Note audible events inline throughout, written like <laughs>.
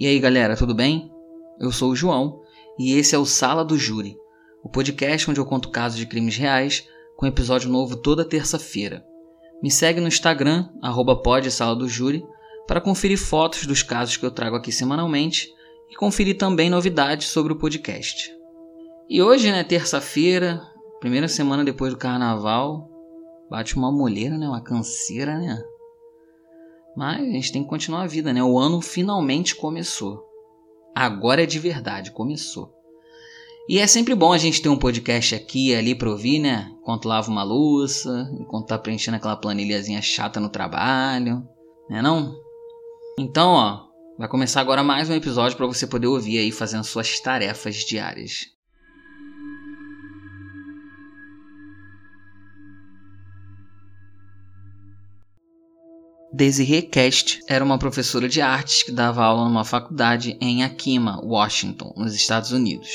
E aí galera, tudo bem? Eu sou o João e esse é o Sala do Júri, o podcast onde eu conto casos de crimes reais com episódio novo toda terça-feira. Me segue no Instagram, arroba do Júri, para conferir fotos dos casos que eu trago aqui semanalmente e conferir também novidades sobre o podcast. E hoje, né, terça-feira, primeira semana depois do carnaval, bate uma molheira, né, uma canseira, né? Mas a gente tem que continuar a vida, né? O ano finalmente começou. Agora é de verdade, começou. E é sempre bom a gente ter um podcast aqui e ali pra ouvir, né? Enquanto lava uma louça, enquanto tá preenchendo aquela planilhazinha chata no trabalho, né não? Então, ó, vai começar agora mais um episódio para você poder ouvir aí fazendo suas tarefas diárias. Desiree Cast era uma professora de artes que dava aula numa faculdade em Yakima, Washington, nos Estados Unidos.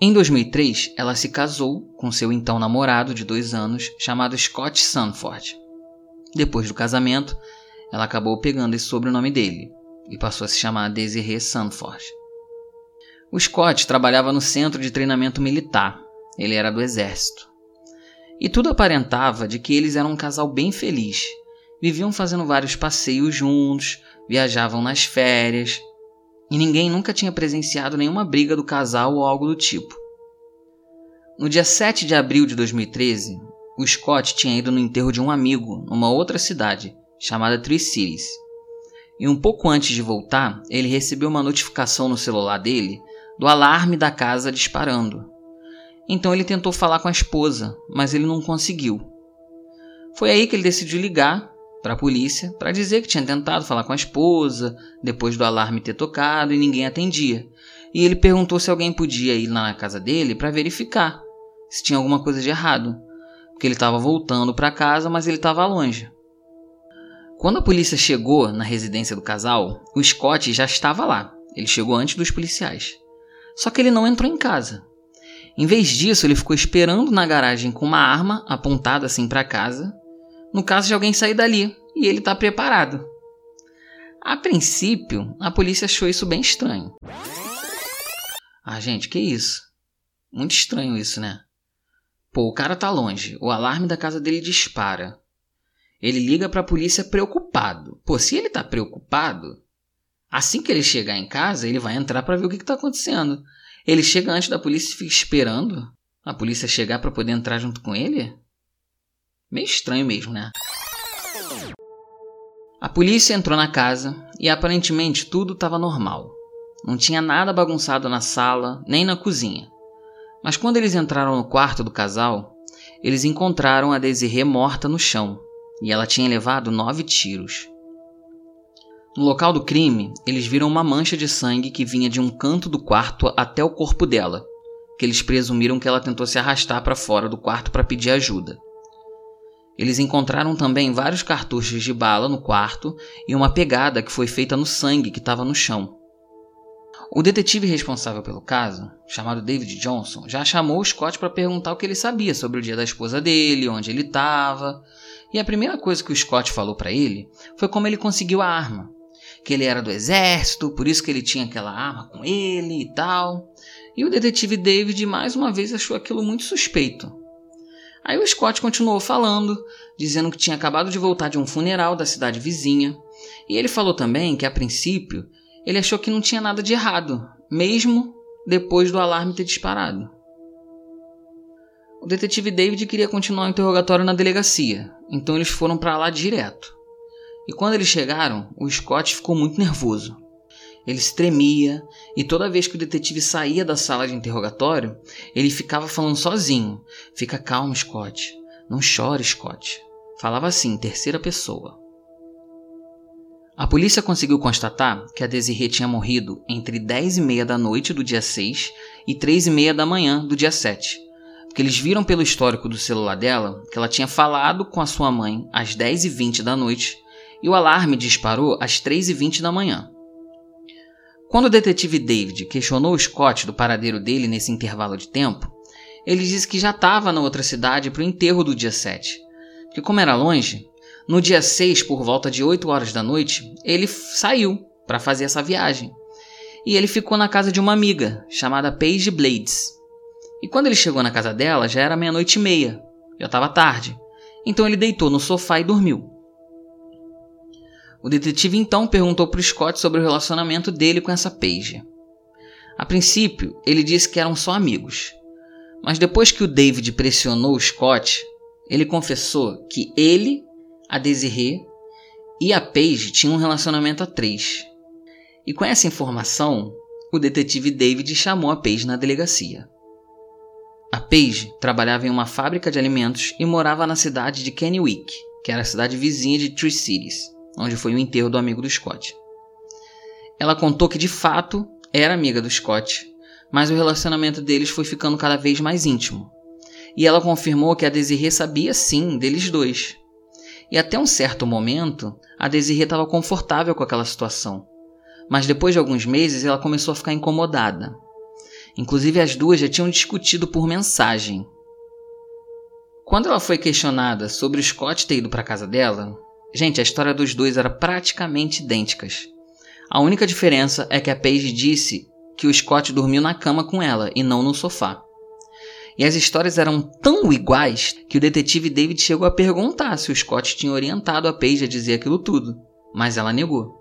Em 2003, ela se casou com seu então namorado de dois anos, chamado Scott Sanford. Depois do casamento, ela acabou pegando esse sobrenome dele e passou a se chamar Desiree Sanford. O Scott trabalhava no centro de treinamento militar, ele era do exército. E tudo aparentava de que eles eram um casal bem feliz Viviam fazendo vários passeios juntos, viajavam nas férias, e ninguém nunca tinha presenciado nenhuma briga do casal ou algo do tipo. No dia 7 de abril de 2013, o Scott tinha ido no enterro de um amigo numa outra cidade, chamada Three Cities. E um pouco antes de voltar, ele recebeu uma notificação no celular dele do alarme da casa disparando. Então ele tentou falar com a esposa, mas ele não conseguiu. Foi aí que ele decidiu ligar para a polícia para dizer que tinha tentado falar com a esposa depois do alarme ter tocado e ninguém atendia. E ele perguntou se alguém podia ir lá na casa dele para verificar se tinha alguma coisa de errado, porque ele estava voltando para casa, mas ele estava longe. Quando a polícia chegou na residência do casal, o Scott já estava lá. Ele chegou antes dos policiais. Só que ele não entrou em casa. Em vez disso, ele ficou esperando na garagem com uma arma apontada assim para casa no caso de alguém sair dali e ele está preparado. A princípio, a polícia achou isso bem estranho. Ah, gente, que isso? Muito estranho isso, né? Pô, o cara tá longe, o alarme da casa dele dispara. Ele liga para a polícia preocupado. Pô, se ele tá preocupado, assim que ele chegar em casa, ele vai entrar para ver o que, que tá acontecendo. Ele chega antes da polícia e fica esperando a polícia chegar para poder entrar junto com ele? Meio estranho mesmo, né? A polícia entrou na casa e aparentemente tudo estava normal. Não tinha nada bagunçado na sala nem na cozinha. Mas quando eles entraram no quarto do casal, eles encontraram a Desiree morta no chão e ela tinha levado nove tiros. No local do crime, eles viram uma mancha de sangue que vinha de um canto do quarto até o corpo dela, que eles presumiram que ela tentou se arrastar para fora do quarto para pedir ajuda. Eles encontraram também vários cartuchos de bala no quarto e uma pegada que foi feita no sangue que estava no chão. O detetive responsável pelo caso, chamado David Johnson, já chamou o Scott para perguntar o que ele sabia sobre o dia da esposa dele, onde ele estava. E a primeira coisa que o Scott falou para ele foi como ele conseguiu a arma. Que ele era do exército, por isso que ele tinha aquela arma com ele e tal. E o detetive David mais uma vez achou aquilo muito suspeito. Aí o Scott continuou falando, dizendo que tinha acabado de voltar de um funeral da cidade vizinha, e ele falou também que a princípio ele achou que não tinha nada de errado, mesmo depois do alarme ter disparado. O detetive David queria continuar o interrogatório na delegacia, então eles foram para lá direto. E quando eles chegaram, o Scott ficou muito nervoso. Ele tremia e toda vez que o detetive saía da sala de interrogatório, ele ficava falando sozinho: Fica calmo, Scott. Não chore, Scott. Falava assim, terceira pessoa. A polícia conseguiu constatar que a Desiree tinha morrido entre 10 e meia da noite do dia 6 e 3 e meia da manhã do dia 7, porque eles viram pelo histórico do celular dela que ela tinha falado com a sua mãe às 10 e 20 da noite e o alarme disparou às 3 e 20 da manhã. Quando o detetive David questionou Scott do paradeiro dele nesse intervalo de tempo, ele disse que já estava na outra cidade para o enterro do dia 7. Que como era longe, no dia 6, por volta de 8 horas da noite, ele saiu para fazer essa viagem. E ele ficou na casa de uma amiga, chamada Paige Blades. E quando ele chegou na casa dela, já era meia-noite e meia, já estava tarde. Então ele deitou no sofá e dormiu. O detetive então perguntou para Scott sobre o relacionamento dele com essa Paige. A princípio, ele disse que eram só amigos. Mas depois que o David pressionou o Scott, ele confessou que ele, a Desiree e a Paige tinham um relacionamento a três. E com essa informação, o detetive David chamou a Paige na delegacia. A Paige trabalhava em uma fábrica de alimentos e morava na cidade de Kennewick, que era a cidade vizinha de Tree Cities, onde foi o enterro do amigo do Scott. Ela contou que de fato era amiga do Scott, mas o relacionamento deles foi ficando cada vez mais íntimo. E ela confirmou que a Desiree sabia sim deles dois. E até um certo momento, a Desiree estava confortável com aquela situação. Mas depois de alguns meses, ela começou a ficar incomodada. Inclusive, as duas já tinham discutido por mensagem. Quando ela foi questionada sobre o Scott ter ido para casa dela, gente, a história dos dois era praticamente idênticas. A única diferença é que a Paige disse que o Scott dormiu na cama com ela e não no sofá. E as histórias eram tão iguais que o detetive David chegou a perguntar se o Scott tinha orientado a Paige a dizer aquilo tudo, mas ela negou.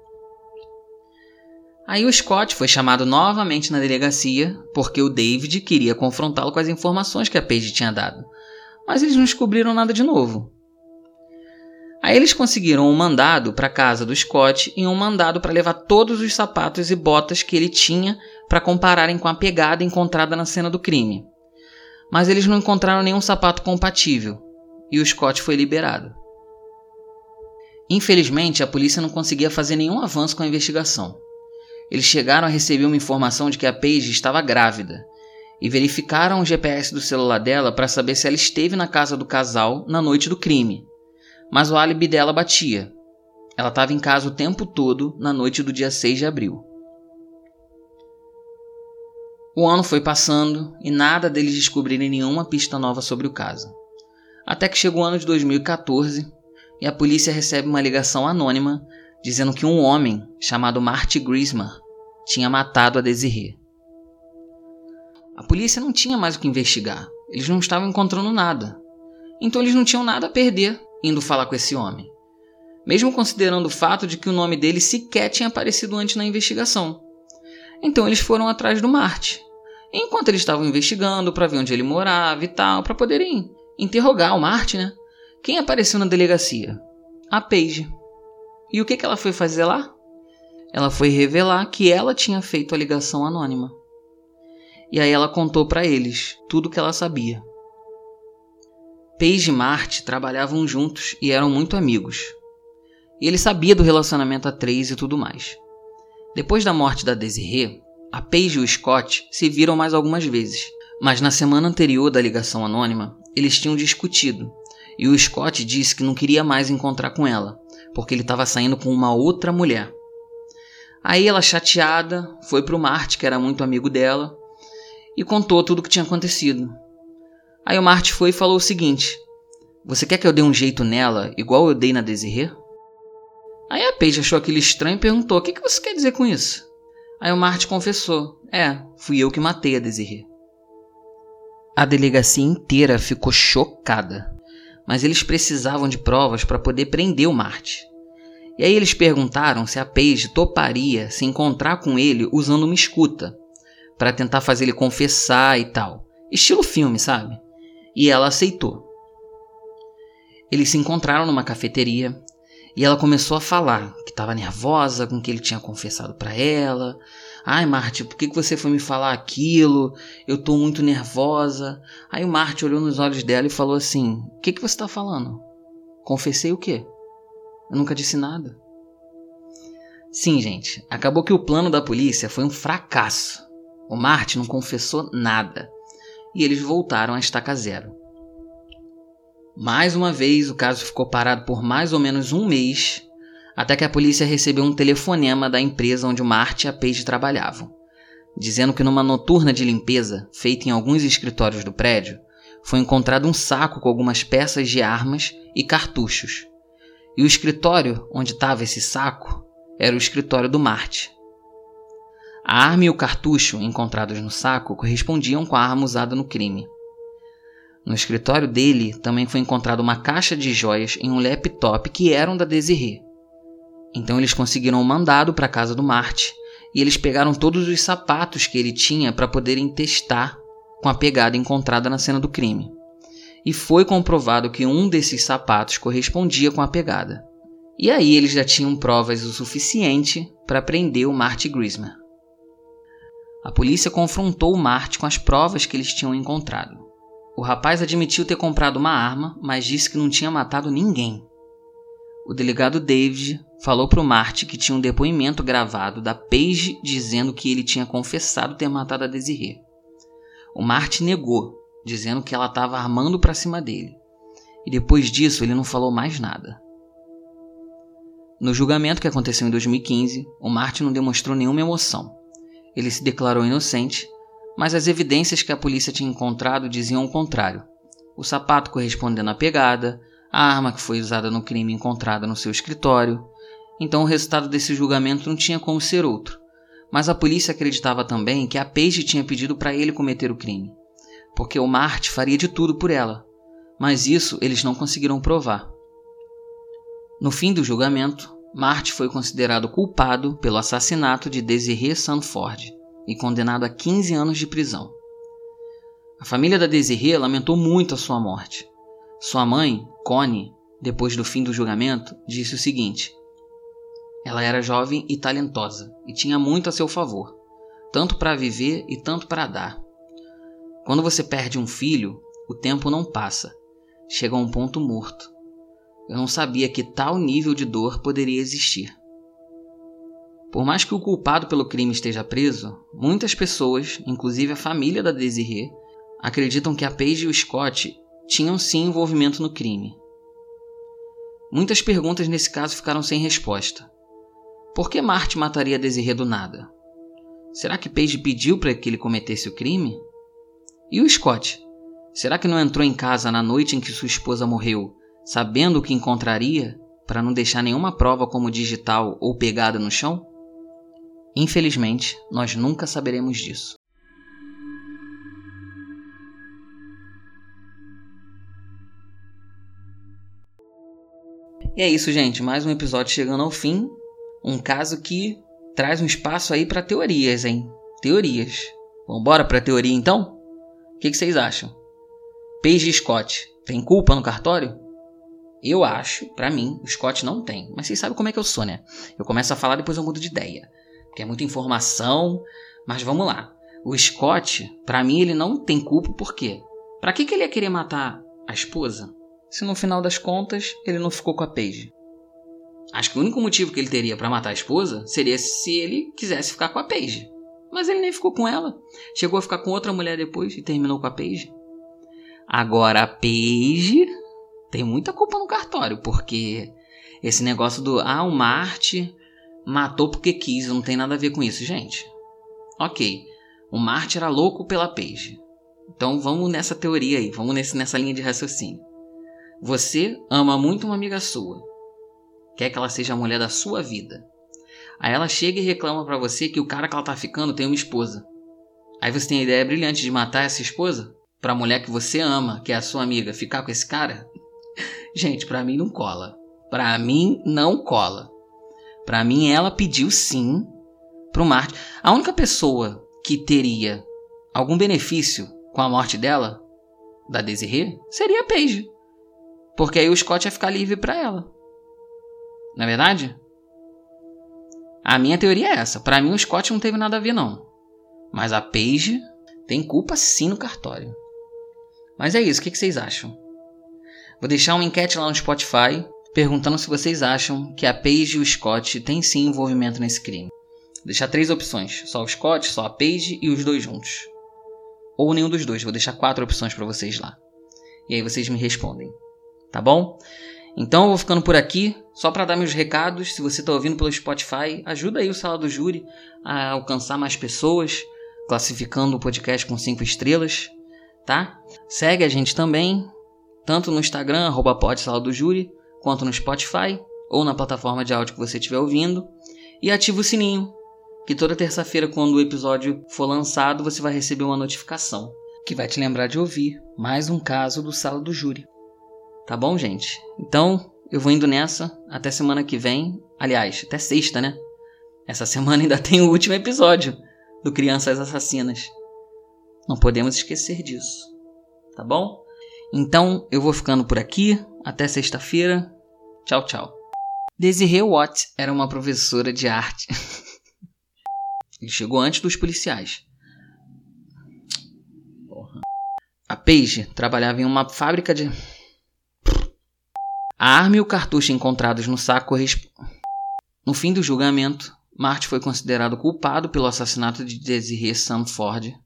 Aí o Scott foi chamado novamente na delegacia porque o David queria confrontá-lo com as informações que a Paige tinha dado, mas eles não descobriram nada de novo. Aí eles conseguiram um mandado para a casa do Scott e um mandado para levar todos os sapatos e botas que ele tinha para compararem com a pegada encontrada na cena do crime. Mas eles não encontraram nenhum sapato compatível e o Scott foi liberado. Infelizmente, a polícia não conseguia fazer nenhum avanço com a investigação. Eles chegaram a receber uma informação de que a Paige estava grávida e verificaram o GPS do celular dela para saber se ela esteve na casa do casal na noite do crime. Mas o álibi dela batia. Ela estava em casa o tempo todo na noite do dia 6 de abril. O ano foi passando e nada deles descobrirem nenhuma pista nova sobre o caso. Até que chegou o ano de 2014 e a polícia recebe uma ligação anônima dizendo que um homem chamado Marty Grismer tinha matado a Desiree. A polícia não tinha mais o que investigar, eles não estavam encontrando nada. Então eles não tinham nada a perder indo falar com esse homem, mesmo considerando o fato de que o nome dele sequer tinha aparecido antes na investigação. Então eles foram atrás do Marty enquanto eles estavam investigando para ver onde ele morava e tal, para poderem interrogar o Martin, né? Quem apareceu na delegacia? A Paige. E o que, que ela foi fazer lá? Ela foi revelar que ela tinha feito a ligação anônima. E aí ela contou para eles tudo o que ela sabia. Paige e Marty trabalhavam juntos e eram muito amigos. E ele sabia do relacionamento a três e tudo mais. Depois da morte da Desiree, a Paige e o Scott se viram mais algumas vezes, mas na semana anterior da ligação anônima, eles tinham discutido, e o Scott disse que não queria mais encontrar com ela, porque ele estava saindo com uma outra mulher. Aí ela, chateada, foi para o Marte, que era muito amigo dela, e contou tudo o que tinha acontecido. Aí o Marte foi e falou o seguinte: Você quer que eu dê um jeito nela, igual eu dei na Desirê? Aí a Paige achou aquilo estranho e perguntou: O que, que você quer dizer com isso? Aí o Marte confessou: É, fui eu que matei a Desirê. A delegacia inteira ficou chocada, mas eles precisavam de provas para poder prender o Marte. E aí eles perguntaram se a Paige toparia se encontrar com ele usando uma escuta, para tentar fazer ele confessar e tal. Estilo filme, sabe? E ela aceitou. Eles se encontraram numa cafeteria e ela começou a falar que estava nervosa com o que ele tinha confessado para ela. Ai, Marte, por que você foi me falar aquilo? Eu estou muito nervosa. Aí o Marte olhou nos olhos dela e falou assim: O que, que você está falando? Confessei o quê? Eu nunca disse nada. Sim, gente, acabou que o plano da polícia foi um fracasso. O Marte não confessou nada. E eles voltaram à estaca zero. Mais uma vez, o caso ficou parado por mais ou menos um mês, até que a polícia recebeu um telefonema da empresa onde o Marte e a Paige trabalhavam, dizendo que numa noturna de limpeza feita em alguns escritórios do prédio, foi encontrado um saco com algumas peças de armas e cartuchos. E o escritório onde estava esse saco era o escritório do Marte. A arma e o cartucho encontrados no saco correspondiam com a arma usada no crime. No escritório dele também foi encontrada uma caixa de joias em um laptop que eram da Desiree. Então eles conseguiram um mandado para a casa do Marte e eles pegaram todos os sapatos que ele tinha para poderem testar com a pegada encontrada na cena do crime. E foi comprovado que um desses sapatos correspondia com a pegada. E aí eles já tinham provas o suficiente para prender o Marty Grisman. A polícia confrontou o Marty com as provas que eles tinham encontrado. O rapaz admitiu ter comprado uma arma, mas disse que não tinha matado ninguém. O delegado David falou para o Marty que tinha um depoimento gravado da Paige dizendo que ele tinha confessado ter matado a Desiree. O Marty negou, dizendo que ela estava armando para cima dele. E depois disso ele não falou mais nada. No julgamento que aconteceu em 2015, o Martin não demonstrou nenhuma emoção. Ele se declarou inocente, mas as evidências que a polícia tinha encontrado diziam o contrário. O sapato correspondendo à pegada, a arma que foi usada no crime encontrada no seu escritório. Então o resultado desse julgamento não tinha como ser outro. Mas a polícia acreditava também que a Paige tinha pedido para ele cometer o crime, porque o Marte faria de tudo por ela. Mas isso eles não conseguiram provar. No fim do julgamento, Marty foi considerado culpado pelo assassinato de Desiree Sanford e condenado a 15 anos de prisão. A família da Desiree lamentou muito a sua morte. Sua mãe, Connie, depois do fim do julgamento, disse o seguinte: Ela era jovem e talentosa e tinha muito a seu favor, tanto para viver e tanto para dar. Quando você perde um filho, o tempo não passa, chega a um ponto morto eu não sabia que tal nível de dor poderia existir. Por mais que o culpado pelo crime esteja preso, muitas pessoas, inclusive a família da Desiree, acreditam que a Paige e o Scott tinham sim envolvimento no crime. Muitas perguntas nesse caso ficaram sem resposta. Por que Marty mataria Desiree do nada? Será que Paige pediu para que ele cometesse o crime? E o Scott? Será que não entrou em casa na noite em que sua esposa morreu sabendo o que encontraria para não deixar nenhuma prova como digital ou pegada no chão? Infelizmente, nós nunca saberemos disso. E é isso, gente. Mais um episódio chegando ao fim. Um caso que traz um espaço aí para teorias, hein? Teorias. Vambora para teoria então? O que, que vocês acham? Paige Scott tem culpa no cartório? Eu acho, para mim, o Scott não tem. Mas vocês sabem como é que eu sou, né? Eu começo a falar depois eu mudo de ideia. Porque é muita informação. Mas vamos lá. O Scott, para mim, ele não tem culpa por quê? Pra que, que ele ia querer matar a esposa? Se no final das contas ele não ficou com a Paige. Acho que o único motivo que ele teria para matar a esposa seria se ele quisesse ficar com a Paige. Mas ele nem ficou com ela. Chegou a ficar com outra mulher depois e terminou com a Paige. Agora a Paige tem muita culpa no cartório, porque esse negócio do ah, o Marte matou porque quis, não tem nada a ver com isso, gente. Ok, o Marte era louco pela Paige. Então vamos nessa teoria aí, vamos nesse, nessa linha de raciocínio. Você ama muito uma amiga sua, quer que ela seja a mulher da sua vida. Aí ela chega e reclama para você que o cara que ela tá ficando tem uma esposa. Aí você tem a ideia brilhante de matar essa esposa? Pra mulher que você ama, que é a sua amiga, ficar com esse cara? Gente, para mim não cola. Para mim não cola. Para mim ela pediu sim pro Marte. A única pessoa que teria algum benefício com a morte dela, da Desiree, seria a Paige. Porque aí o Scott ia ficar livre para ela. Não é verdade? A minha teoria é essa. Para mim o Scott não teve nada a ver não. Mas a Paige tem culpa sim no cartório. Mas é isso, o que vocês acham? Vou deixar uma enquete lá no Spotify perguntando se vocês acham que a Paige e o Scott têm sim envolvimento nesse crime. Vou deixar três opções: só o Scott, só a Paige e os dois juntos. Ou nenhum dos dois, vou deixar quatro opções para vocês lá. E aí vocês me respondem. Tá bom? Então eu vou ficando por aqui, só para dar meus recados. Se você está ouvindo pelo Spotify, ajuda aí o Sala do Júri a alcançar mais pessoas, classificando o podcast com cinco estrelas, tá? Segue a gente também, tanto no Instagram, arroba do Júri, quanto no Spotify ou na plataforma de áudio que você estiver ouvindo. E ativa o sininho, que toda terça-feira, quando o episódio for lançado, você vai receber uma notificação que vai te lembrar de ouvir mais um caso do Sala do Júri. Tá bom, gente? Então, eu vou indo nessa. Até semana que vem. Aliás, até sexta, né? Essa semana ainda <laughs> tem o último episódio do Crianças Assassinas. Não podemos esquecer disso. Tá bom? Então, eu vou ficando por aqui. Até sexta-feira. Tchau, tchau. Desiree Watt era uma professora de arte. <laughs> Ele chegou antes dos policiais. Porra. A Paige trabalhava em uma fábrica de. A arma e o cartucho encontrados no saco No fim do julgamento, Marty foi considerado culpado pelo assassinato de Desiree Sanford